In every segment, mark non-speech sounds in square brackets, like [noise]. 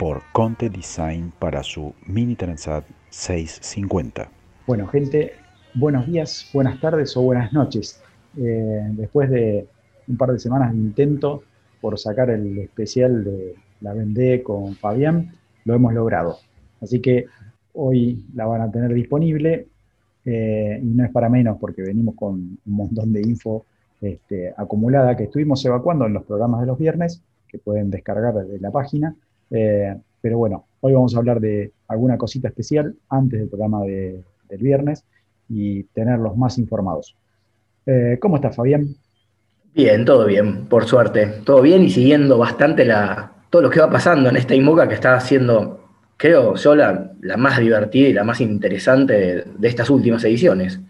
por Conte Design para su Mini Transat 650. Bueno, gente, buenos días, buenas tardes o buenas noches. Eh, después de un par de semanas de intento por sacar el especial de la Vendée con Fabián, lo hemos logrado. Así que hoy la van a tener disponible eh, y no es para menos porque venimos con un montón de info este, acumulada que estuvimos evacuando en los programas de los viernes, que pueden descargar desde la página. Eh, pero bueno, hoy vamos a hablar de alguna cosita especial antes del programa del viernes y tenerlos más informados. Eh, ¿Cómo estás, Fabián? Bien, todo bien, por suerte. Todo bien y siguiendo bastante la, todo lo que va pasando en esta IMOCA que está haciendo, creo yo, la, más divertida y la más interesante de, estas últimas ediciones.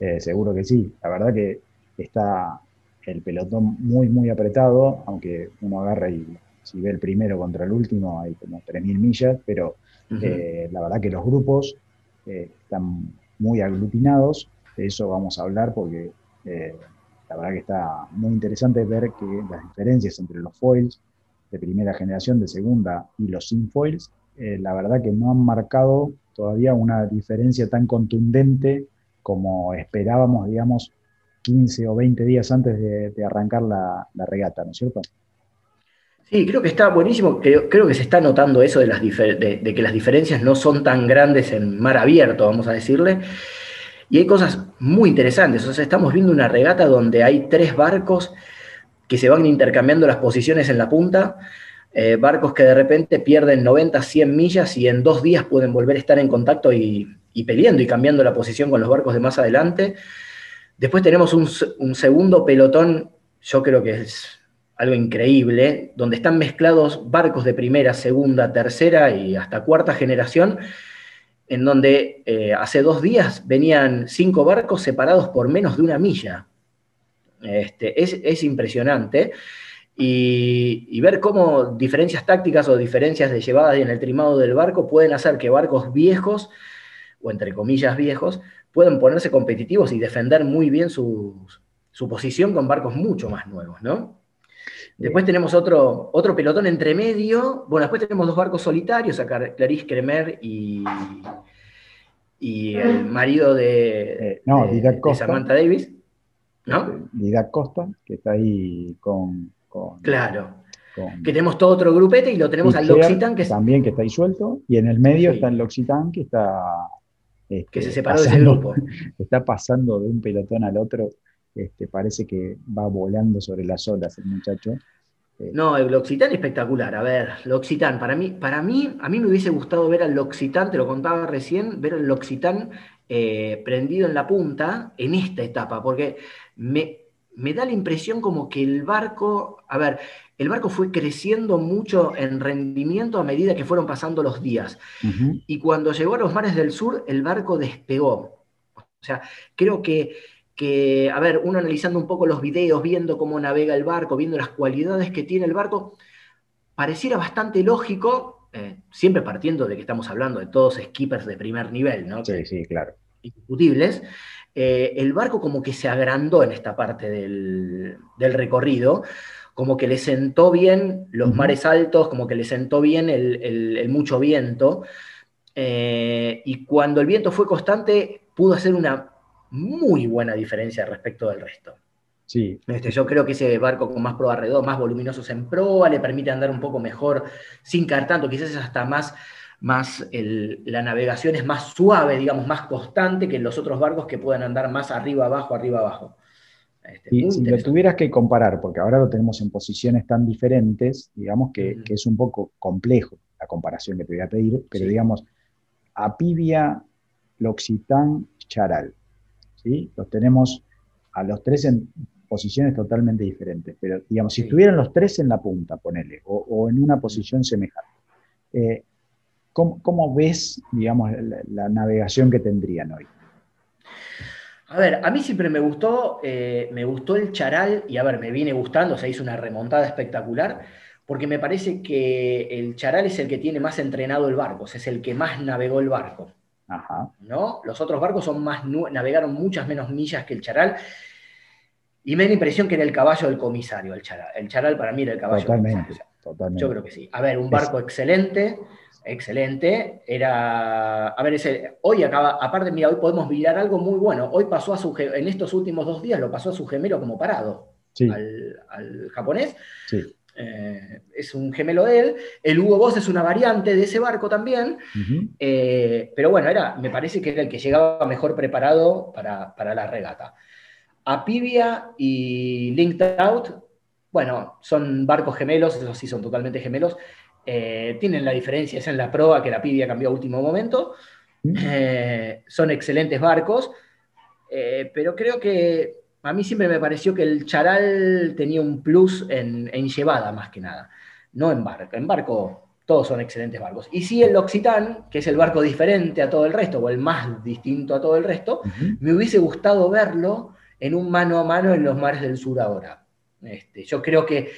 Eh, seguro que sí. La verdad que está el pelotón muy, muy apretado, aunque uno agarra y si ve el primero contra el último hay como 3.000 millas, pero eh, la verdad que los grupos eh, están muy aglutinados, de eso vamos a hablar porque eh, la verdad que está muy interesante ver que las diferencias entre los foils de primera generación, de segunda y los sin foils, la verdad que no han marcado todavía una diferencia tan contundente como esperábamos, digamos, 15 o 20 días antes de, arrancar la, la regata, ¿no es cierto? Sí, creo que está buenísimo. Creo, que se está notando eso de, que las diferencias no son tan grandes en mar abierto, vamos a decirle. Y hay cosas muy interesantes. O sea, estamos viendo una regata donde hay tres barcos que se van intercambiando las posiciones en la punta. Eh, barcos que de repente pierden 90, 100 millas y en dos días pueden volver a estar en contacto y, y peleando y cambiando la posición con los barcos de más adelante. Después tenemos un, un segundo pelotón, yo creo que es algo increíble, donde están mezclados barcos de primera, segunda, tercera y hasta cuarta generación, en donde eh, hace dos días venían cinco barcos separados por menos de una milla. Este, es, impresionante. Y, ver cómo diferencias tácticas o diferencias de llevada en el trimado del barco pueden hacer que barcos viejos, o entre comillas viejos, puedan ponerse competitivos y defender muy bien su, su posición con barcos mucho más nuevos, ¿no? Después tenemos otro, otro pelotón entre medio. Bueno, después tenemos dos barcos solitarios, acá Clarice Kremer y, y el marido de, eh, Samantha Davis. ¿No? Didac Costa, que está ahí con. claro. que tenemos todo otro grupete y lo tenemos al L'Occitane. Que también que está ahí suelto. Y en el medio está el L'Occitane, que está. que se este, separó de ese grupo. [laughs] Está pasando de un pelotón al otro este, parece que va volando sobre las olas el muchacho. Eh, no, el L'Occitane espectacular. A ver, L'Occitane, para mí, para mí, a mí me hubiese gustado ver al L'Occitane, te lo contaba recién, ver al L'Occitane eh, prendido en la punta en esta etapa, porque me, me da la impresión como que el barco, a ver, el barco fue creciendo mucho en rendimiento a medida que fueron pasando los días. Y cuando llegó a los mares del sur, el barco despegó. O sea, creo que que, a ver, uno analizando un poco los videos, viendo cómo navega el barco, viendo las cualidades que tiene el barco, pareciera bastante lógico, eh, siempre partiendo de que estamos hablando de todos skippers de primer nivel, ¿no? Sí, sí, claro. Indiscutibles. Eh, el barco como que se agrandó en esta parte del, recorrido, como que le sentó bien los mares altos, como que le sentó bien el, mucho viento, eh, y cuando el viento fue constante, pudo hacer una muy buena diferencia respecto del resto. Sí. Este, yo creo que ese barco con más proa redonda, más voluminosos en proa, le permite andar un poco mejor sin caer tanto, quizás es hasta más, más la navegación es más suave, digamos, más constante que los otros barcos que pueden andar más arriba, abajo, arriba, abajo. Este, y si lo tuvieras que comparar, porque ahora lo tenemos en posiciones tan diferentes, digamos que, es un poco complejo la comparación que te voy a pedir, pero digamos, Apivia, L'Occitane, Charal. Los tenemos a los tres en posiciones totalmente diferentes, pero digamos, si estuvieran los tres en la punta, ponele, o, en una posición semejante, eh, ¿cómo, ves, digamos, la, navegación que tendrían hoy? A ver, a mí siempre me gustó, eh, me gustó el charal, y a ver, me viene gustando, se hizo una remontada espectacular, porque me parece que el charal es el que tiene más entrenado el barco, es el que más navegó el barco. Ajá. ¿no? Los otros barcos son más, navegaron muchas menos millas que el charal, y me da la impresión que era el caballo del comisario, el charal. El charal para mí era el caballo del comisario. Totalmente. Yo creo que sí. A ver, un barco excelente, excelente. Era, a ver, ese, hoy acaba, aparte, mira, hoy podemos mirar algo muy bueno. Hoy pasó a su, en estos últimos dos días lo pasó a su gemelo como parado, al, japonés. Eh, es un gemelo de él. El Hugo Boss es una variante de ese barco también. Eh, pero bueno, era, me parece que era el que llegaba mejor preparado para, para la regata. Apivia y Linked Out, bueno, son barcos gemelos, esos sí son totalmente gemelos. Eh, tienen la diferencia, es en la proa que la Pibia cambió a último momento. Son excelentes barcos, pero creo que a mí siempre me pareció que el Charal tenía un plus en, llevada más que nada, no en barco. En barco todos son excelentes barcos. Y sí el L'Occitane, que es el barco diferente a todo el resto, o el más distinto a todo el resto, me hubiese gustado verlo en un mano a mano en los mares del sur ahora. Este, yo creo que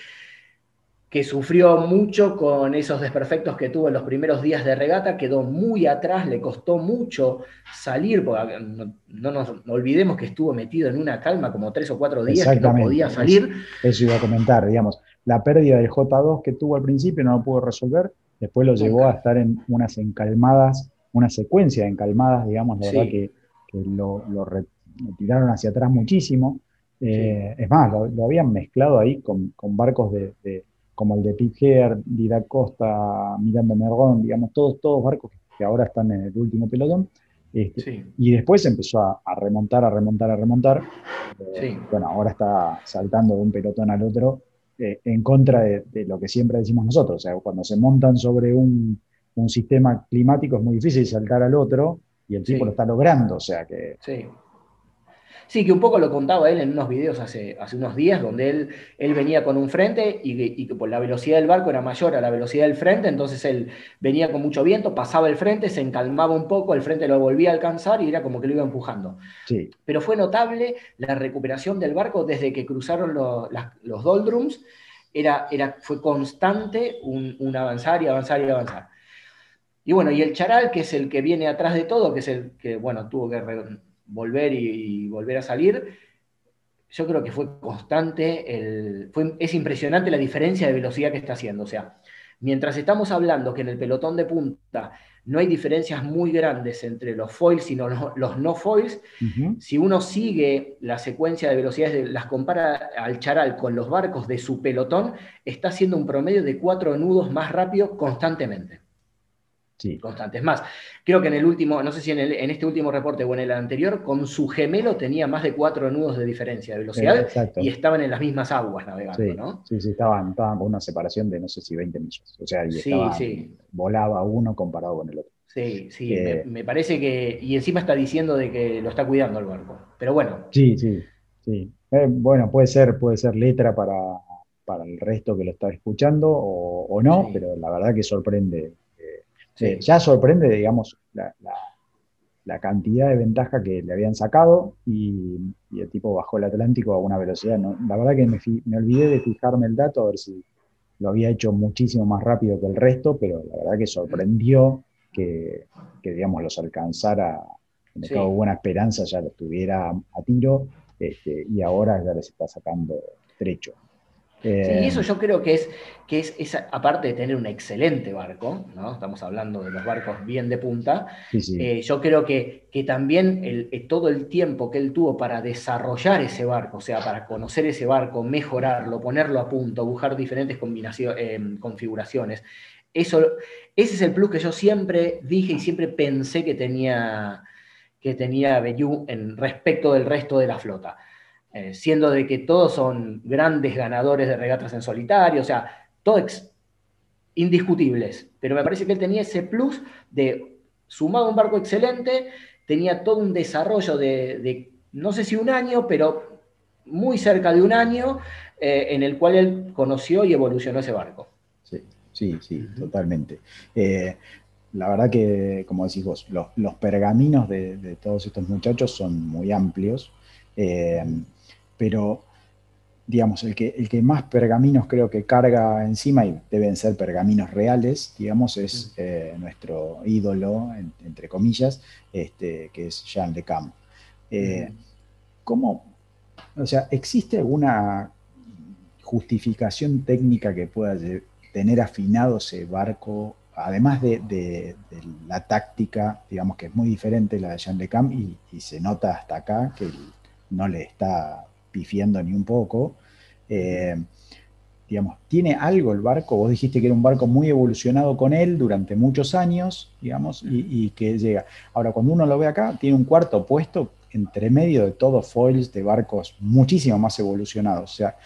que sufrió mucho con esos desperfectos que tuvo en los primeros días de regata, quedó muy atrás, le costó mucho salir, porque no, nos olvidemos que estuvo metido en una calma como tres o cuatro días que no podía salir. Eso, iba a comentar, digamos, la pérdida del J2 que tuvo al principio no lo pudo resolver, después lo llevó a estar en unas encalmadas, una secuencia de encalmadas, digamos, la verdad que, lo, retiraron hacia atrás muchísimo. Eh, es más, lo, habían mezclado ahí con, barcos de como el de Pete Didac Costa, Miranda Mergón, digamos, todos, todos barcos que ahora están en el último pelotón. Este, y después empezó a, remontar, a remontar, a remontar. Eh, bueno, ahora está saltando de un pelotón al otro eh, en contra de, lo que siempre decimos nosotros. O sea, cuando se montan sobre un, sistema climático es muy difícil saltar al otro y el tipo lo está logrando. O sea que Sí, que un poco lo contaba él en unos videos hace, hace unos días, donde él, él venía con un frente y, que por la velocidad del barco era mayor a la velocidad del frente, entonces él venía con mucho viento, pasaba el frente, se encalmaba un poco, el frente lo volvía a alcanzar y era como que lo iba empujando. Sí. Pero fue notable la recuperación del barco desde que cruzaron los, los doldrums, era, era, fue constante un, un avanzar y avanzar y avanzar. Y bueno, y el charal, que es el que viene atrás de todo, que es el que, bueno, tuvo que volver y, volver a salir, yo creo que fue constante, el, es impresionante la diferencia de velocidad que está haciendo. O sea, mientras estamos hablando que en el pelotón de punta no hay diferencias muy grandes entre los foils y los, no foils, si uno sigue la secuencia de velocidades, las compara al charal con los barcos de su pelotón, está haciendo un promedio de cuatro nudos más rápido constantemente. Sí. Constantes. Más, creo que en el último, no sé si en, este último reporte o en el anterior, con su gemelo tenía más de cuatro nudos de diferencia de velocidad y estaban en las mismas aguas navegando, sí, ¿no? Sí, sí, estaban, estaban con una separación de no sé si 20 millas. O sea, y volaba uno comparado con el otro. Sí, sí, eh, me, parece que. Y encima está diciendo de que lo está cuidando el barco. Pero bueno. Sí, sí, sí. Eh, bueno, puede ser, puede ser letra para, para el resto que lo está escuchando o, o no, pero la verdad que sorprende ya sorprende, digamos, la, cantidad de ventaja que le habían sacado y, el tipo bajó el Atlántico a una velocidad. La verdad que me, olvidé de fijarme el dato, a ver si lo había hecho muchísimo más rápido que el resto, pero la verdad que sorprendió que, digamos, los alcanzara. Me sí. buena esperanza, ya lo estuviera a tiro este, y ahora ya les está sacando trecho sí, y eso yo creo que es, que es, aparte de tener un excelente barco, ¿no? estamos hablando de los barcos bien de punta, eh, yo creo que, que también el, eh, todo el tiempo que él tuvo para desarrollar ese barco, o sea, para conocer ese barco, mejorarlo, ponerlo a punto, buscar diferentes eh, configuraciones, eso, ese es el plus que yo siempre dije y siempre pensé que tenía, que tenía Bayou en respecto del resto de la flota. Eh, siendo de que todos son grandes ganadores de regatas en solitario, o sea, todos indiscutibles, pero me parece que él tenía ese plus de, sumado a un barco excelente, tenía todo un desarrollo de, no sé si un año, pero muy cerca de un año, eh, en el cual él conoció y evolucionó ese barco. Sí, sí, sí, totalmente. Eh, la verdad que, como decís vos, los, pergaminos de, todos estos muchachos son muy amplios, eh, pero digamos, el que, el que más pergaminos creo que carga encima, y deben ser pergaminos reales, digamos, es eh, nuestro ídolo, entre comillas, este, que es Jean Le Cam. Eh, ¿Cómo, o sea, existe alguna justificación técnica que pueda tener afinado ese barco, además de, la táctica, digamos que es muy diferente la de Jean Le Cam y, y se nota hasta acá que no le está pifiando ni un poco. Eh, digamos, ¿tiene algo el barco? Vos dijiste que era un barco muy evolucionado con él durante muchos años, digamos, y, que llega. Ahora, cuando uno lo ve acá, tiene un cuarto puesto entre medio de todos foils de barcos muchísimo más evolucionados. O sea,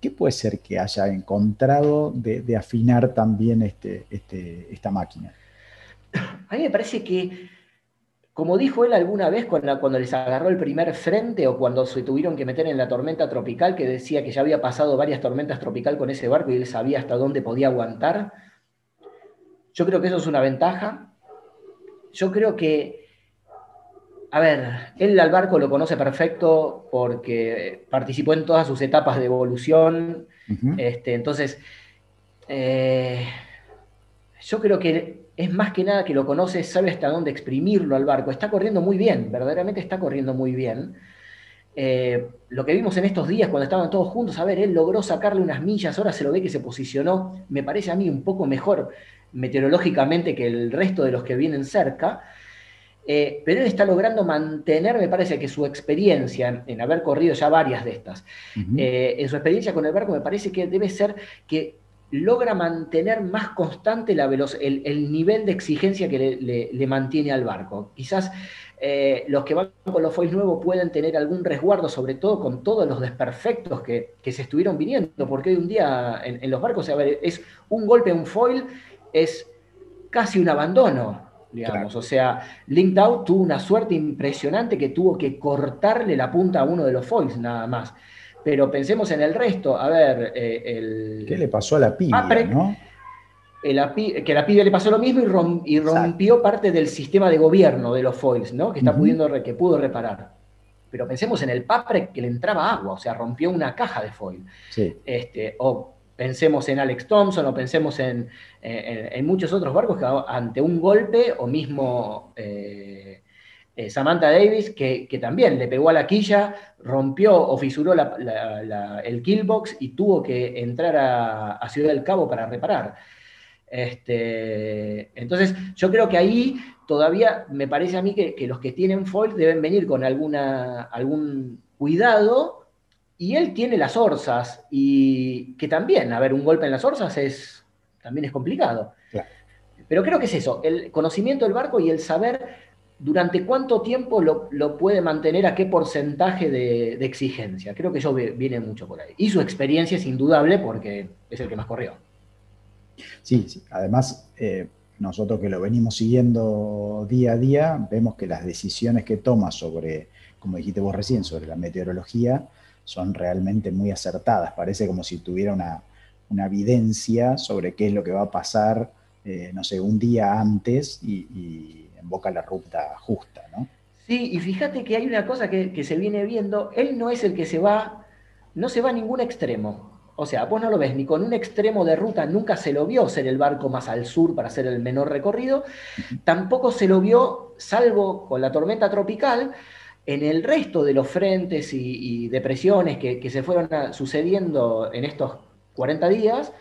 ¿qué puede ser que haya encontrado de, afinar también este, este, esta máquina? A mí me parece que como dijo él alguna vez cuando, cuando, les agarró el primer frente o cuando se tuvieron que meter en la tormenta tropical, que decía que ya había pasado varias tormentas tropical con ese barco y él sabía hasta dónde podía aguantar, yo creo que eso es una ventaja. Yo creo que, a ver, él al barco lo conoce perfecto porque participó en todas sus etapas de evolución. este, entonces, eh, yo creo que es más que nada que lo conoce, sabe hasta dónde exprimirlo al barco. Está corriendo muy bien, verdaderamente está corriendo muy bien. Eh, lo que vimos en estos días cuando estaban todos juntos, a ver, él logró sacarle unas millas, ahora se lo ve que se posicionó, me parece a mí un poco mejor meteorológicamente que el resto de los que vienen cerca, eh, pero él está logrando mantener, me parece que su experiencia en, haber corrido ya varias de estas, eh, en su experiencia con el barco, me parece que debe ser que logra mantener más constante la el, el, nivel de exigencia que le, mantiene al barco. Quizás eh, los que van con los foils nuevos pueden tener algún resguardo, sobre todo con todos los desperfectos que, se estuvieron viniendo, porque hoy un día en, los barcos, a ver, es un golpe en un foil, es casi un abandono, digamos. O sea, Linked Out tuvo una suerte impresionante que tuvo que cortarle la punta a uno de los foils nada más. Pero pensemos en el resto. A ver, eh, el. ¿Qué le pasó a la piba, no? que la piba le pasó lo mismo y, rompió parte del sistema de gobierno de los foils, ¿no? Que, está pudiendo, que pudo reparar. Pero pensemos en el Papre que le entraba agua, o sea, rompió una caja de foil. Este, o pensemos en Alex Thompson, o pensemos en, muchos otros barcos que ante un golpe, o mismo eh, eh, Samantha Davis, que, también le pegó a la quilla, rompió o fisuró el killbox y tuvo que entrar a, Ciudad del Cabo para reparar. Este, entonces, yo creo que ahí todavía me parece a mí que, los que tienen foil deben venir con alguna, algún cuidado y él tiene las orzas y que también, a ver, un golpe en las orzas es, también es complicado. Pero creo que es eso, el conocimiento del barco y el saber ¿Durante cuánto tiempo lo, puede mantener a qué porcentaje de, exigencia? Creo que eso viene mucho por ahí. Y su experiencia es indudable porque es el que más corrió. Sí, sí. además eh, nosotros que lo venimos siguiendo día a día, vemos que las decisiones que toma sobre, como dijiste vos recién, sobre la meteorología, son realmente muy acertadas. Parece como si tuviera una, evidencia sobre qué es lo que va a pasar, eh, no sé, un día antes y boca la ruta justa, ¿no? Sí, y fíjate que hay una cosa que, se viene viendo, él no es el que se va, no se va a ningún extremo. O sea, vos no lo ves ni con un extremo de ruta, nunca se lo vio ser el barco más al sur para hacer el menor recorrido, tampoco se lo vio, salvo con la tormenta tropical, en el resto de los frentes y, depresiones que, se fueron sucediendo en estos 40 días,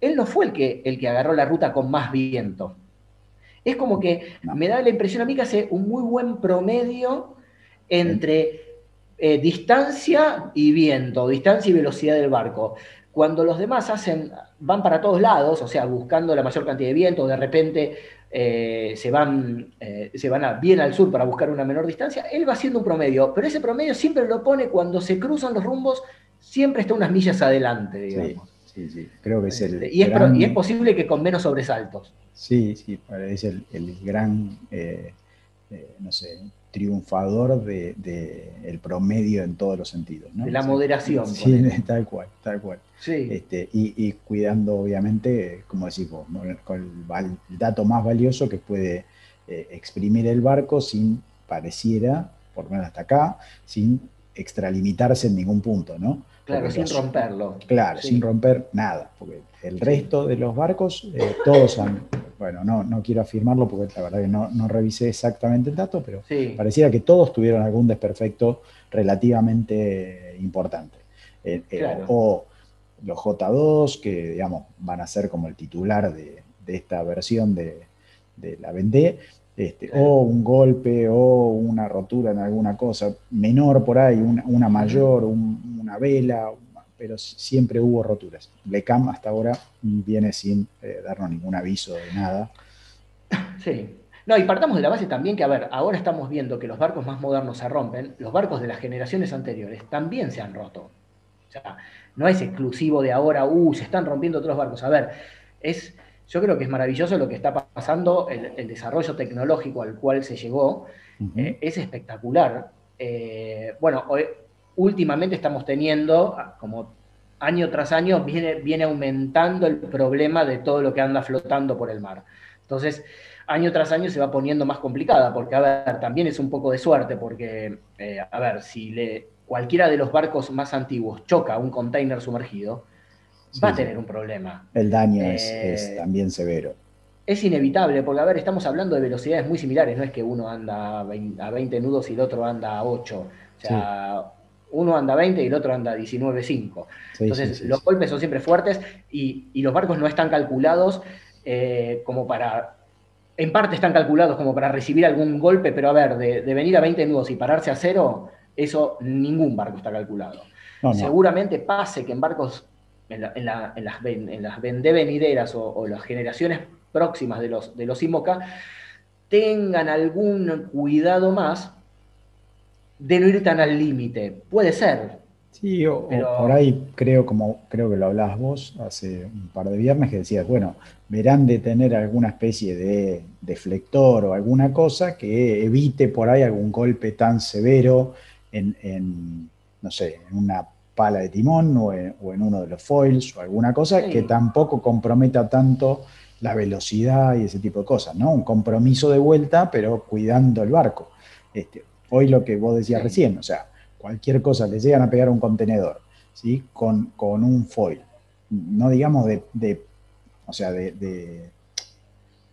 él no fue el que, el que agarró la ruta con más viento. Es como que me da la impresión a mí que hace un muy buen promedio entre eh, distancia y viento, distancia y velocidad del barco. Cuando los demás hacen, van para todos lados, o sea, buscando la mayor cantidad de viento, de repente eh, se van, eh, se van bien al sur para buscar una menor distancia, él va haciendo un promedio, pero ese promedio siempre lo pone cuando se cruzan los rumbos, siempre está unas millas adelante, digamos. Sí, sí, creo que es el. Este, y es, y es posible que con menos sobresaltos. Sí, sí, es el, gran eh, eh, no sé, triunfador del de, el promedio en todos los sentidos. ¿no? De la moderación. Sí, [laughs] tal cual, tal cual. Sí. Este, y, cuidando, obviamente, como decimos, con el, dato más valioso que puede eh, exprimir el barco sin, pareciera, por lo menos hasta acá, sin extralimitarse en ningún punto, ¿no? Claro, sin romperlo. Claro, sin romper nada, porque el resto de los barcos, eh, todos han, bueno, no, no quiero afirmarlo porque la verdad que no, no revisé exactamente el dato, pero pareciera que todos tuvieron algún desperfecto relativamente importante. Eh, eh, o los J2, que digamos van a ser como el titular de, esta versión de, la Vendée, este, o un golpe o una rotura en alguna cosa menor por ahí, una, mayor, una vela, pero siempre hubo roturas. Lecam hasta ahora viene sin eh, darnos ningún aviso de nada. Sí. No, y partamos de la base también que, a ver, ahora estamos viendo que los barcos más modernos se rompen, los barcos de las generaciones anteriores también se han roto. O sea, no es exclusivo de ahora, uh, se están rompiendo otros barcos. A ver, es yo creo que es maravilloso lo que está pasando, el, desarrollo tecnológico al cual se llegó, eh, es espectacular. Eh, bueno, últimamente estamos teniendo, como año tras año, viene, viene aumentando el problema de todo lo que anda flotando por el mar. Entonces, año tras año se va poniendo más complicada, porque, a ver, también es un poco de suerte, porque, eh, a ver, si le, cualquiera de los barcos más antiguos choca un container sumergido, va a tener un problema. El daño es, eh, también severo. Es inevitable, porque a ver, estamos hablando de velocidades muy similares, no es que uno anda a 20, nudos y el otro anda a 8. O sea, uno anda a 20 y el otro anda a 19.5. Entonces, los golpes son siempre fuertes y, los barcos no están calculados eh, como para en parte están calculados como para recibir algún golpe, pero a ver, de, venir a 20 nudos y pararse a cero, eso ningún barco está calculado. Seguramente pase que en barcos en, las, en las venideras o, las generaciones próximas de los, de los IMOCA tengan algún cuidado más de no ir tan al límite. Puede ser. Sí, o, por ahí creo, como creo que lo hablabas vos hace un par de viernes, que decías, bueno, verán de tener alguna especie de deflector o alguna cosa que evite por ahí algún golpe tan severo en, en no sé, en una pala de timón o en, uno de los foils o alguna cosa que tampoco comprometa tanto la velocidad y ese tipo de cosas, ¿no? Un compromiso de vuelta, pero cuidando el barco. Este, hoy lo que vos decías recién, o sea, cualquier cosa le llegan a pegar un contenedor, ¿sí? Con, con un foil, no digamos de, o sea, de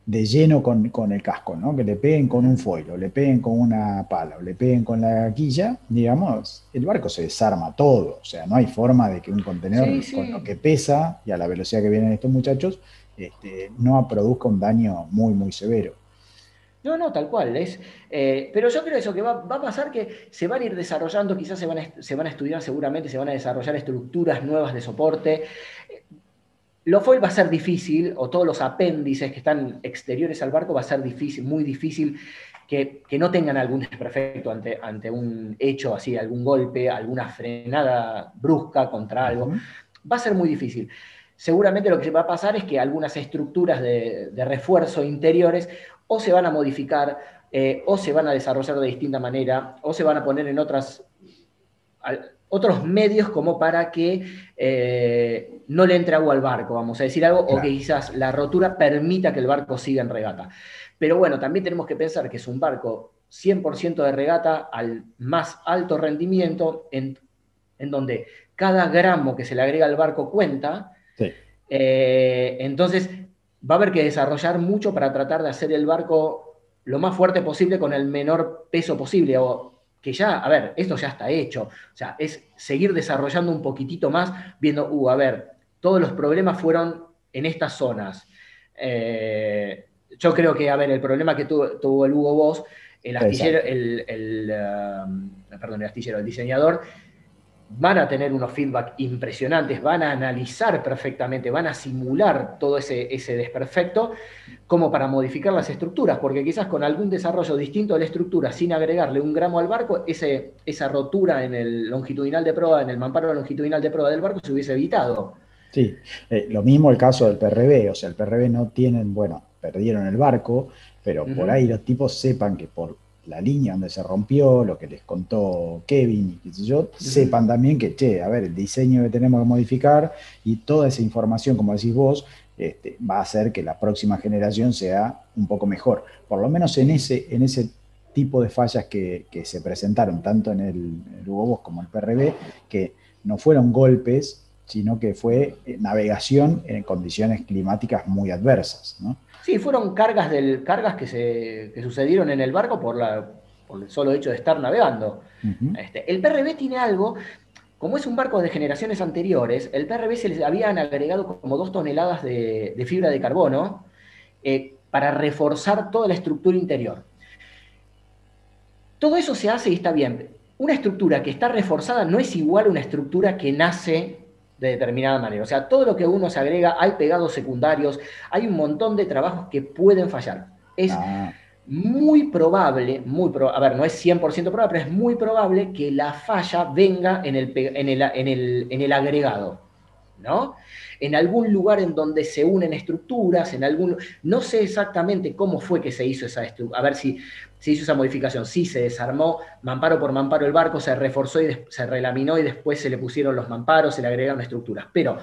de lleno con, el casco, ¿no? Que le peguen con un foil, o le peguen con una pala, o le peguen con la quilla, digamos, el barco se desarma todo. O sea, no hay forma de que un contenedor con lo que pesa y a la velocidad que vienen estos muchachos, este, no produzca un daño muy, muy severo. No, no, tal cual. Es, eh, pero yo creo eso, que va, a pasar que se van a ir desarrollando, quizás se van, se van a estudiar seguramente, se van a desarrollar estructuras nuevas de soporte. Lo foil va a ser difícil, o todos los apéndices que están exteriores al barco va a ser difícil, muy difícil que, no tengan algún desperfecto ante, ante un hecho así, algún golpe, alguna frenada brusca contra algo. Va a ser muy difícil. Seguramente lo que va a pasar es que algunas estructuras de, refuerzo interiores o se van a modificar, eh, o se van a desarrollar de distinta manera, o se van a poner en otras otros medios como para que eh, no le entre agua al barco, vamos a decir algo, o que quizás la rotura permita que el barco siga en regata. Pero bueno, también tenemos que pensar que es un barco 100% de regata al más alto rendimiento, en, donde cada gramo que se le agrega al barco cuenta. Eh, entonces, va a haber que desarrollar mucho para tratar de hacer el barco lo más fuerte posible con el menor peso posible, o que ya, a ver, esto ya está hecho. O sea, es seguir desarrollando un poquitito más, viendo, uh, a ver, todos los problemas fueron en estas zonas. Eh, yo creo que, a ver, el problema que tuvo, el Hugo Boss, el astillero, el, um, perdón, el astillero, el diseñador, van a tener unos feedback impresionantes, van a analizar perfectamente, van a simular todo ese, ese desperfecto como para modificar las estructuras, porque quizás con algún desarrollo distinto de la estructura, sin agregarle un gramo al barco, ese, esa rotura en el longitudinal de proa, en el mamparo longitudinal de proa del barco se hubiese evitado. Sí, eh, lo mismo el caso del PRB, o sea, el PRB no tienen, bueno, perdieron el barco, pero por ahí los tipos sepan que por la línea donde se rompió, lo que les contó Kevin y qué sé yo, sepan también que, che, a ver, el diseño que tenemos que modificar y toda esa información, como decís vos, este, va a hacer que la próxima generación sea un poco mejor. Por lo menos en ese, en ese tipo de fallas que, se presentaron, tanto en el, el Hugo como el PRB, que no fueron golpes, sino que fue eh, navegación en condiciones climáticas muy adversas. ¿no? Sí, fueron cargas, del, cargas que, se, que sucedieron en el barco por, la, por el solo hecho de estar navegando. este, el PRB tiene algo, como es un barco de generaciones anteriores, el PRB se les habían agregado como dos toneladas de, fibra de carbono eh, para reforzar toda la estructura interior. Todo eso se hace y está bien. Una estructura que está reforzada no es igual a una estructura que nace de determinada manera. O sea, todo lo que uno se agrega, hay pegados secundarios, hay un montón de trabajos que pueden fallar. Es ah. muy probable, muy a ver, no es 100% probable, pero es muy probable que la falla venga en el, en el, en el, en el agregado. ¿no? En algún lugar en donde se unen estructuras, en algún... No sé exactamente cómo fue que se hizo esa estructura, a ver si se hizo esa modificación. Sí, se desarmó mamparo por mamparo el barco, se reforzó y se relaminó y después se le pusieron los mamparos, se le agregaron estructuras. Pero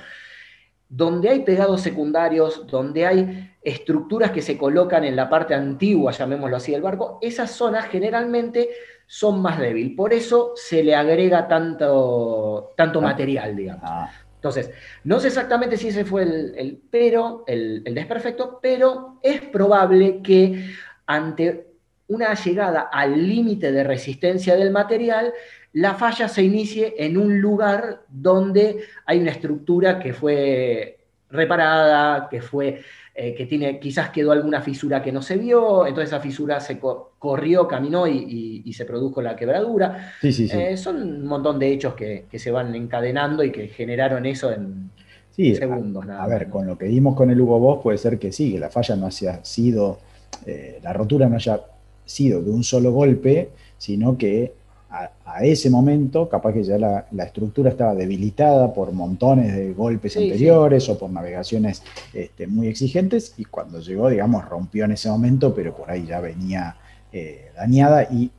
donde hay pegados secundarios, donde hay estructuras que se colocan en la parte antigua, llamémoslo así, del barco, esas zonas generalmente son más débiles. Por eso se le agrega tanto, tanto ah. material, digamos. Ah. Entonces, no sé exactamente si ese fue el, pero, el, desperfecto, pero es probable que ante una llegada al límite de resistencia del material, la falla se inicie en un lugar donde hay una estructura que fue reparada, que fue eh, que tiene, quizás quedó alguna fisura que no se vio, entonces esa fisura se corrió, caminó y, se produjo la quebradura. Eh, son un montón de hechos que, se van encadenando y que generaron eso en segundos. A, ver, con lo que vimos con el Hugo Boss puede ser que sí, que la falla no haya sido, eh, la rotura no haya sido de un solo golpe, sino que a, ese momento, capaz que ya la, estructura estaba debilitada por montones de golpes anteriores o por navegaciones este, muy exigentes, y cuando llegó, digamos, rompió en ese momento, pero por ahí ya venía eh, dañada, y,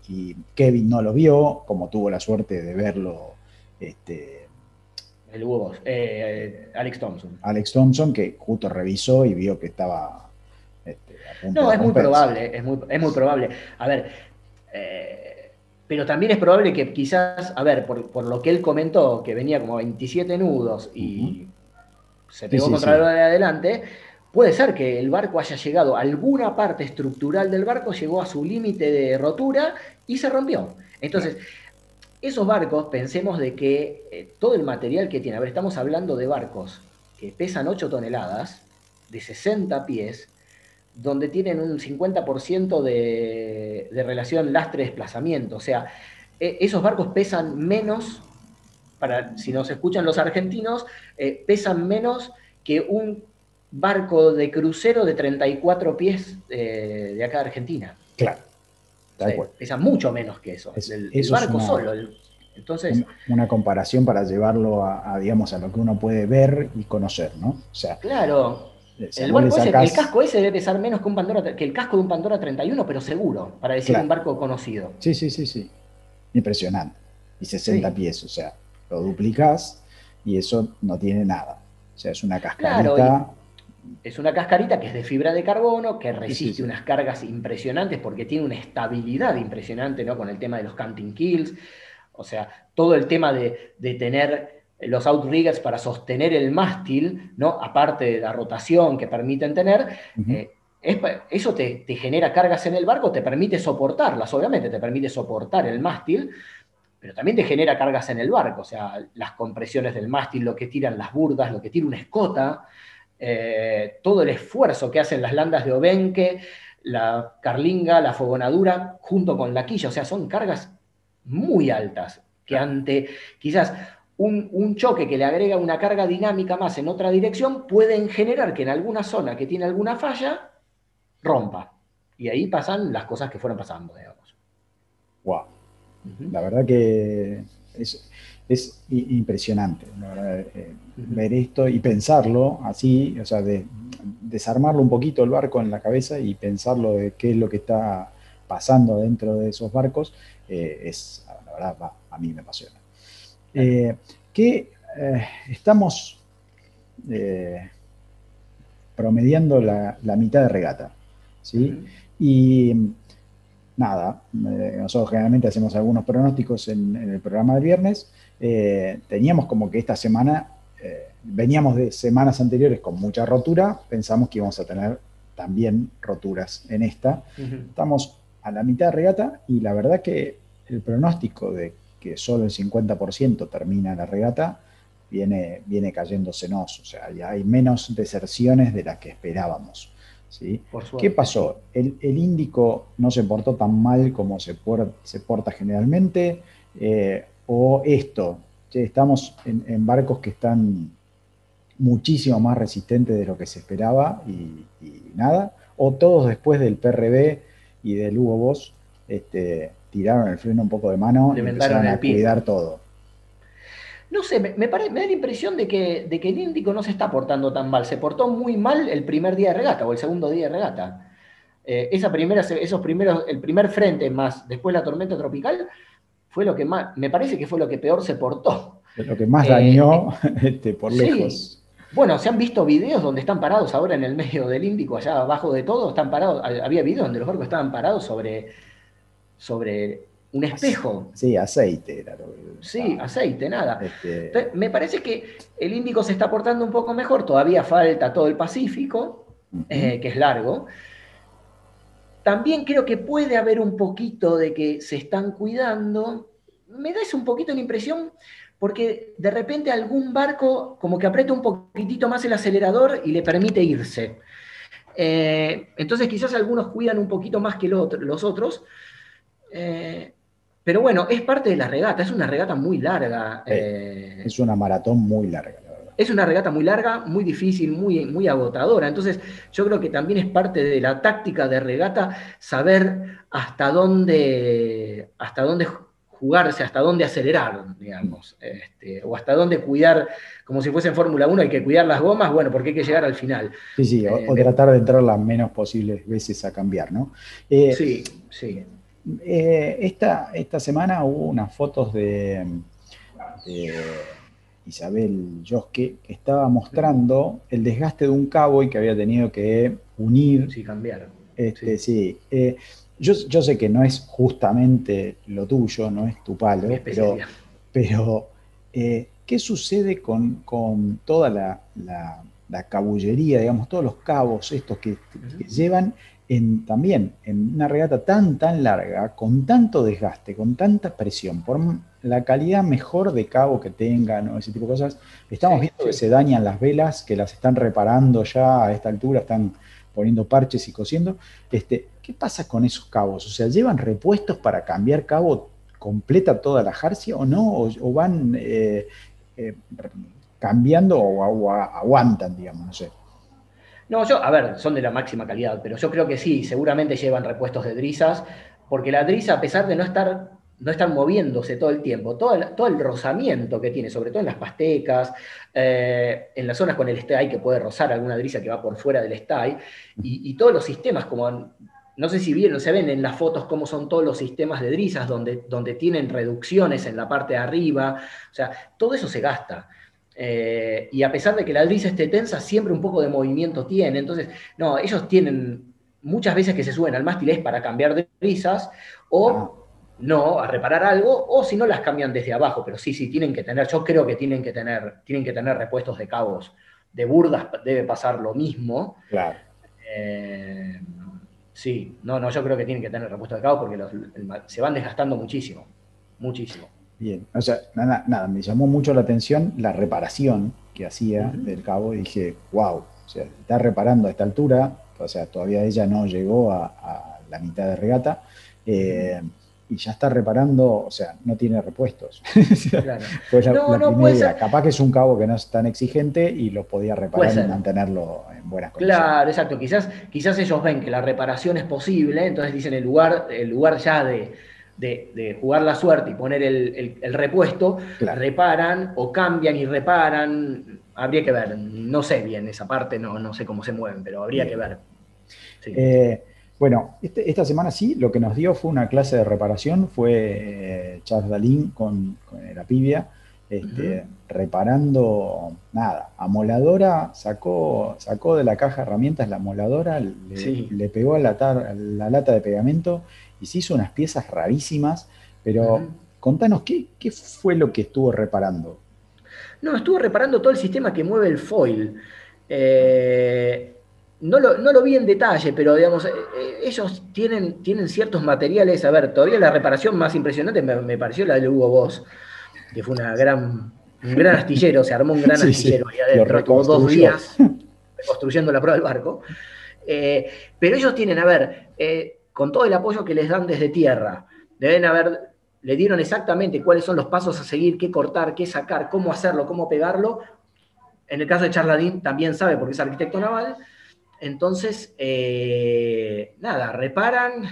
Kevin no lo vio, como tuvo la suerte de verlo. Este, el huevo, eh, Alex Thompson. Alex Thompson, que justo revisó y vio que estaba este, no, es muy probable, es muy, es muy probable. A ver, eh, pero también es probable que quizás, a ver, por, lo que él comentó, que venía como 27 nudos y se pegó contra el de adelante, puede ser que el barco haya llegado, alguna parte estructural del barco llegó a su límite de rotura y se rompió. Entonces, esos barcos, pensemos de que eh, todo el material que tiene, a ver, estamos hablando de barcos que pesan 8 toneladas, de 60 pies, donde tienen un 50% de, de, relación lastre-desplazamiento. O sea, e, esos barcos pesan menos, para, si nos escuchan los argentinos, eh, pesan menos que un barco de crucero de 34 pies eh, de acá de Argentina. Claro. pesa mucho menos que eso. el, barco solo. entonces, una comparación para llevarlo a, digamos, a lo que uno puede ver y conocer, ¿no? O sea, claro, el, casco ese debe pesar menos que, un Pandora, que el casco de un Pandora 31, pero seguro, para decir un barco conocido. Sí, sí, sí, sí. Impresionante. Y 60 pies, o sea, lo duplicas y eso no tiene nada. O sea, es una cascarita. es una cascarita que es de fibra de carbono, que resiste unas cargas impresionantes porque tiene una estabilidad impresionante, ¿no? Con el tema de los canting kills. O sea, todo el tema de, de tener los outriggers para sostener el mástil, ¿no? aparte de la rotación que permiten tener, eh, eso te, genera cargas en el barco, te permite soportarlas, obviamente te permite soportar el mástil, pero también te genera cargas en el barco, o sea, las compresiones del mástil, lo que tiran las burdas, lo que tira una escota, eh, todo el esfuerzo que hacen las landas de Obenque, la carlinga, la fogonadura, junto con la quilla, o sea, son cargas muy altas, que ante quizás un, choque que le agrega una carga dinámica más en otra dirección pueden generar que en alguna zona que tiene alguna falla, rompa. Y ahí pasan las cosas que fueron pasando, digamos. Wow. La verdad que es, impresionante eh, ver esto y pensarlo así, o sea, de, desarmarlo un poquito el barco en la cabeza y pensarlo de qué es lo que está pasando dentro de esos barcos, eh, es, la verdad, a mí me apasiona. Que estamos promediando la, mitad de regata, ¿sí? Y nada, nosotros generalmente hacemos algunos pronósticos en, el programa del viernes. teníamos como que esta semana veníamos de semanas anteriores con mucha rotura, pensamos que íbamos a tener también roturas en esta. Estamos a la mitad de regata y la verdad que el pronóstico de que solo el 50% termina la regata viene, viene cayéndose nos, o sea, ya hay menos deserciones de las que esperábamos. ¿sí? ¿Qué pasó? El, Índico no se portó tan mal como se, se porta generalmente, eh, o esto, estamos en barcos que están muchísimo más resistente de lo que se esperaba y, nada. O todos después del PRB y del Hugo Boss este, tiraron el freno un poco de mano y empezaron a cuidar todo. No sé, me, me, da la impresión de que, de que el Índico no se está portando tan mal. Se portó muy mal el primer día de regata o el segundo día de regata. Eh, esa primera, esos primeros, el primer frente más después la tormenta tropical fue lo que más, me parece que fue lo que peor se portó. Lo que más dañó eh, [laughs] este, por lejos. Bueno, se han visto videos donde están parados ahora en el medio del Índico, allá abajo de todo, están parados. Había videos donde los barcos estaban parados sobre, sobre un espejo. Sí, aceite era Sí, aceite, nada. Este, me parece que el Índico se está portando un poco mejor, todavía falta todo el Pacífico, eh, que es largo. También creo que puede haber un poquito de que se están cuidando. Me da un poquito la impresión porque de repente algún barco como que aprieta un poquitito más el acelerador y le permite irse. Eh, entonces quizás algunos cuidan un poquito más que los otros. Eh, pero bueno, es parte de la regata, es una regata muy larga. Eh, es una maratón muy larga. Es una regata muy larga, muy difícil, muy, muy agotadora. Entonces, yo creo que también es parte de la táctica de regata saber hasta dónde, hasta dónde jugarse hasta dónde acelerar, digamos, este, o hasta dónde cuidar, como si fuese en Fórmula 1, hay que cuidar las gomas, bueno, porque hay que llegar al final. Sí, sí, o, eh, tratar de entrar las menos posibles veces a cambiar, ¿no? Eh, sí, sí. Eh, esta, esta semana hubo unas fotos de, Isabel Josque que estaba mostrando el desgaste de un cabo y que había tenido que unir. Sí, cambiar. Este, sí. sí. Yo, sé que no es justamente lo tuyo, no es tu palo, pero, pero eh, ¿qué sucede con, toda la, cabullería, digamos, todos los cabos estos que, llevan en, también en una regata tan, tan larga, con tanto desgaste, con tanta presión, por la calidad mejor de cabo que tengan, o ese tipo de cosas, estamos viendo que se dañan las velas, que las están reparando ya a esta altura, están poniendo parches y cosiendo. Este, ¿Qué pasa con esos cabos? O sea, ¿llevan repuestos para cambiar cabo completa toda la jarcia o no? ¿O, van eh, eh, cambiando o, aguantan, digamos? No sé. No, yo, a ver, son de la máxima calidad, pero yo creo que sí, seguramente llevan repuestos de drisas, porque la drisa, a pesar de no estar no estar moviéndose todo el tiempo, todo el, todo el rozamiento que tiene, sobre todo en las pastecas, eh, en las zonas con el stay, que puede rozar alguna drisa que va por fuera del stay, y, todos los sistemas como no sé si vieron, se ven en las fotos cómo son todos los sistemas de drisas donde, donde tienen reducciones en la parte de arriba, o sea, todo eso se gasta. Eh, y a pesar de que la drisa esté tensa, siempre un poco de movimiento tiene. Entonces, no, ellos tienen muchas veces que se suben al mástil es para cambiar de drisas o ah. no, a reparar algo, o si no las cambian desde abajo. Pero sí, sí, tienen que tener, yo creo que tienen que tener, tienen que tener repuestos de cabos. De burdas debe pasar lo mismo. Claro. Eh, Sí, no, no, yo creo que tienen que tener repuesto de cabo porque se van desgastando muchísimo, muchísimo. Bien, o sea, nada, nada, me llamó mucho la atención la reparación que hacía del cabo y dije, wow, o sea, está reparando a esta altura, o sea, todavía ella no llegó a, la mitad de regata. Eh, y ya está reparando, o sea, no tiene repuestos. pues [laughs] la, no, Capaz que es un cabo que no es tan exigente y lo podía reparar y mantenerlo en buenas condiciones. Claro, exacto. Quizás, quizás ellos ven que la reparación es posible, entonces dicen el lugar, el lugar ya de, jugar la suerte y poner el, repuesto, reparan o cambian y reparan. Habría que ver, no sé bien esa parte, no, no sé cómo se mueven, pero habría que ver. Eh, Bueno, este- esta semana sí, lo que nos dio fue una clase de reparación, fue eh, Charles Dalín con, con la pibia, este, reparando, nada, amoladora, sacó, sacó de la caja de herramientas la amoladora, le, Sí. le pegó a la, tar- a la lata de pegamento y se hizo unas piezas rarísimas, pero contanos, ¿qué, qué fue lo que estuvo reparando? No, estuvo reparando todo el sistema que mueve el foil. Eh, no, lo, no lo vi en detalle, pero digamos, eh, ellos tienen, tienen ciertos materiales. A ver, todavía la reparación más impresionante me, me pareció la de Hugo Boss, que fue una gran, un gran astillero, se armó un gran Sí, sí, astillero ahí lo adentro, como dos días reconstruyendo la prueba del barco. Eh, pero ellos tienen, a ver, con todo el apoyo que les dan desde tierra, deben haber, le dieron exactamente cuáles son los pasos a seguir, qué cortar, qué sacar, cómo hacerlo, cómo pegarlo. En el caso de Charladín también sabe porque es arquitecto naval. Entonces, eh, nada, reparan,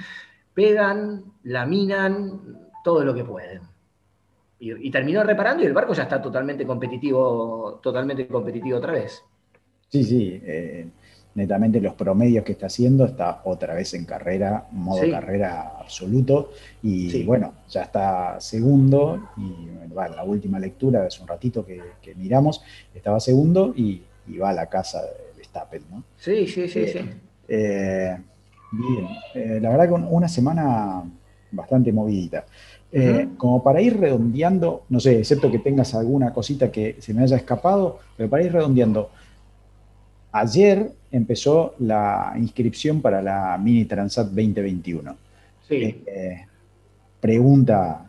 pegan, laminan, todo lo que pueden. Y, terminó reparando y el barco ya está totalmente competitivo, totalmente competitivo otra vez. Sí, sí, eh, netamente los promedios que está haciendo está otra vez en carrera, modo Sí. carrera absoluto, y Sí. bueno, ya está segundo, y va, la última lectura, hace un ratito que, que miramos, estaba segundo y, y va a la casa de Verstappen, ¿no? Sí, sí, sí, sí. Eh, bien, eh, la verdad que un- una semana bastante movidita. Eh. Como para ir redondeando, no sé, excepto que tengas alguna cosita que se me haya escapado, pero para ir redondeando, ayer empezó la inscripción para la Mini Transat 2021. Sí. Eh, pregunta,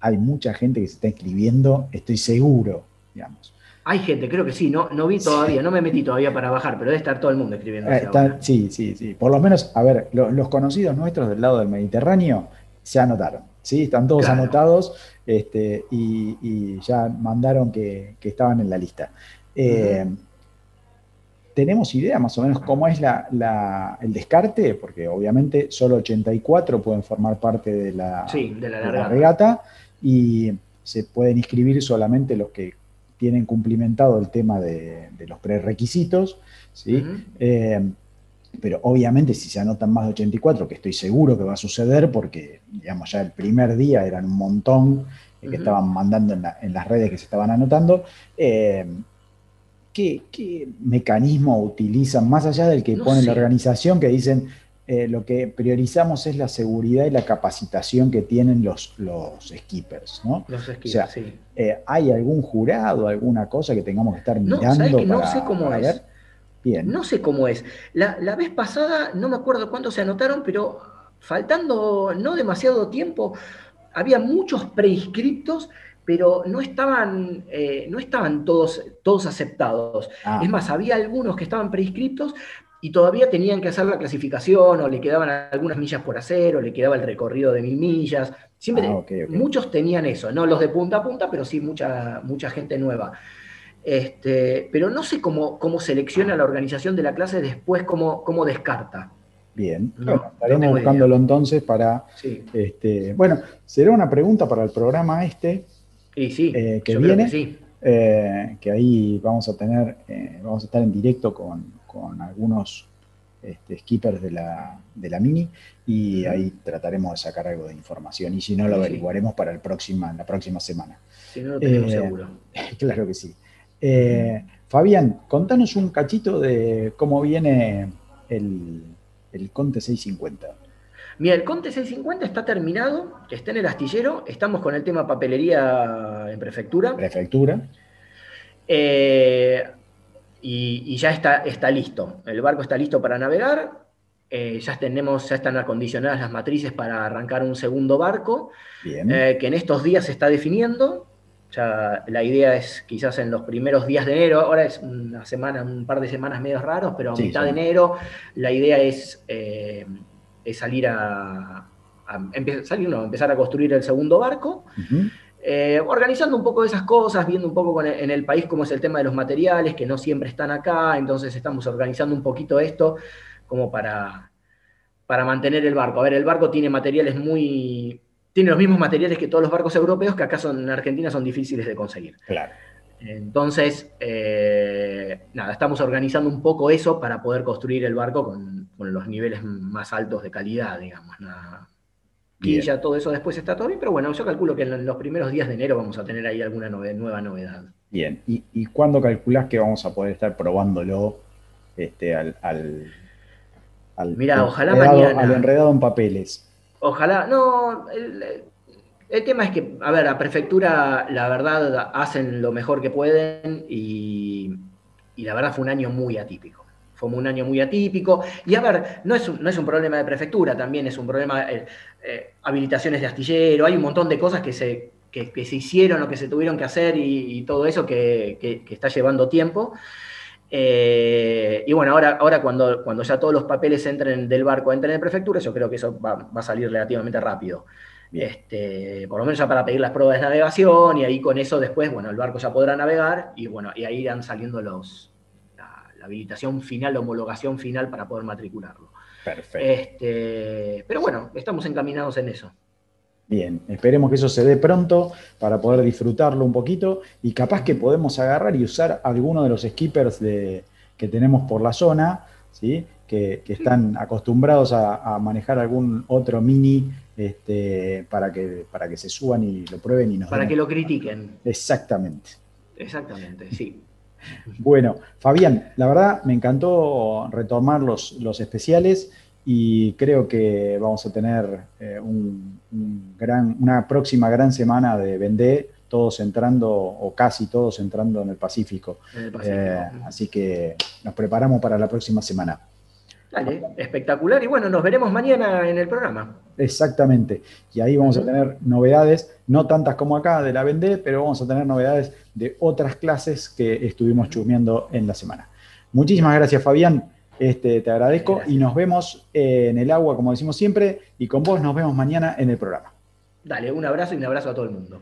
hay mucha gente que se está inscribiendo, estoy seguro, digamos. Hay gente, creo que sí, no, no vi todavía, no me metí todavía para bajar, pero debe estar todo el mundo escribiendo. Eh, está- sí, sí, sí. Por lo menos, a ver, lo- los conocidos nuestros del lado del Mediterráneo se anotaron, ¿sí? Están todos Claro. anotados este, y, y ya mandaron que, que estaban en la lista. Eh, ¿Tenemos idea más o menos cómo es la- la- el descarte? Porque obviamente solo 84 pueden formar parte de la, Sí, de la de la largada. regata y se pueden inscribir solamente los que tienen cumplimentado el tema de, de los prerequisitos, ¿sí? Eh, pero obviamente si se anotan más de 84, que estoy seguro que va a suceder porque, digamos, ya el primer día eran un montón que estaban mandando en, la- en las redes que se estaban anotando, eh, ¿qué, qué mecanismo utilizan, más allá del que No pone la organización, que dicen eh, lo que priorizamos es la seguridad y la capacitación que tienen los, los skippers, ¿no? Los esquivas, O sea, sí. Eh, ¿Hay algún jurado, alguna cosa que tengamos que estar No, mirando ¿sabes que no sé cómo es? ver? Bien. No sé cómo es. La, la vez pasada, no me acuerdo cuántos se anotaron, pero faltando no demasiado tiempo, había muchos preinscriptos, pero no estaban, eh, no estaban todos, todos aceptados. Ah, Es más, había algunos que estaban preinscriptos y todavía tenían que hacer la clasificación, o le quedaban algunas millas por hacer, o le quedaba el recorrido de mil millas. Siempre, Ah, muchos tenían eso, no los de punta a punta, pero sí mucha, mucha gente nueva. Este, pero no sé cómo, cómo selecciona la organización de la clase después, cómo, cómo descarta. Bien, No, bueno, estaremos buscándolo entonces para, Sí. este, bueno, será una pregunta para el programa este, Y sí, Eh, que viene. sí. eh, que ahí vamos a tener, eh, vamos a estar en directo con, con algunos este, skippers de la, de la Mini y ahí trataremos de sacar algo de información y si no lo Sí, sí. averiguaremos para el próxima, la próxima semana. Si no lo tenemos seguro. [laughs] claro que sí. Fabián, contanos un cachito de cómo viene el, el Conte 650. Mira, el Conte 650 está terminado, está en el astillero, estamos con el tema papelería en prefectura. Prefectura. Eh, y, y ya está, está listo. El barco está listo para navegar. eh, ya, tenemos, ya están acondicionadas las matrices para arrancar un segundo barco, Bien. eh, que en estos días se está definiendo. La idea es quizás en los primeros días de enero, ahora es una semana, un par de semanas medio raros, pero a Sí, mitad de enero la idea es, es salir a, salir, no, empezar a construir el segundo barco. Eh, organizando un poco esas cosas, viendo un poco con el- en el país cómo es el tema de los materiales, que no siempre están acá, entonces estamos organizando un poquito esto como para, para mantener el barco. A ver, el barco tiene materiales muy... Tiene los mismos materiales que todos los barcos europeos que acá son, en Argentina son difíciles de conseguir. Claro. Entonces, eh, nada, estamos organizando un poco eso para poder construir el barco con, los niveles más altos de calidad, digamos. Y ya todo eso después está todo bien, pero bueno, yo calculo que en los primeros días de enero vamos a tener ahí alguna nueva novedad. Bien, ¿y, y cuándo calculás que vamos a poder estar probándolo este, al, al, Mira, ojalá mañana. Al enredado en papeles. Ojalá, no, el tema es que, a ver, la prefectura, la verdad, hacen lo mejor que pueden y, la verdad fue un año muy atípico. Fue un año muy atípico. Y a ver, no es un, no es un problema de prefectura, también es un problema eh, eh, habilitaciones de astillero, hay un montón de cosas que se, que, se hicieron o que se tuvieron que hacer y, todo eso que, está llevando tiempo. Eh, y bueno, ahora, ahora cuando, cuando ya todos los papeles entren del barco, entren en prefectura, yo creo que eso va a salir relativamente rápido. Este, por lo menos ya para pedir las pruebas de navegación y ahí con eso después, bueno, el barco ya podrá navegar y bueno, y ahí irán saliendo los, la, habilitación final, la homologación final para poder matricularlo. Perfecto. Este, pero bueno, estamos encaminados en eso. Bien, esperemos que eso se dé pronto para poder disfrutarlo un poquito y capaz que podemos agarrar y usar alguno de los skippers de, que tenemos por la zona, ¿sí? Que, están acostumbrados a, manejar algún otro mini este, para, que, para que se suban y lo prueben y nos Para que lo critiquen. Exactamente. Exactamente, sí. Bueno, Fabián, la verdad me encantó retomar los, los especiales y creo que vamos a tener eh, un, gran, una próxima gran semana de Vendé, todos entrando, o casi todos entrando en el Pacífico. Eh, así que nos preparamos para la próxima semana. Dale, espectacular. Y bueno, nos veremos mañana en el programa. Exactamente. Y ahí vamos a tener novedades, no tantas como acá de la Vendé, pero vamos a tener novedades de otras clases que estuvimos chumeando en la semana. Muchísimas gracias, Fabián. Este, te agradezco y nos vemos en el agua, como decimos siempre, y con vos nos vemos mañana en el programa. Dale, un abrazo y un abrazo a todo el mundo.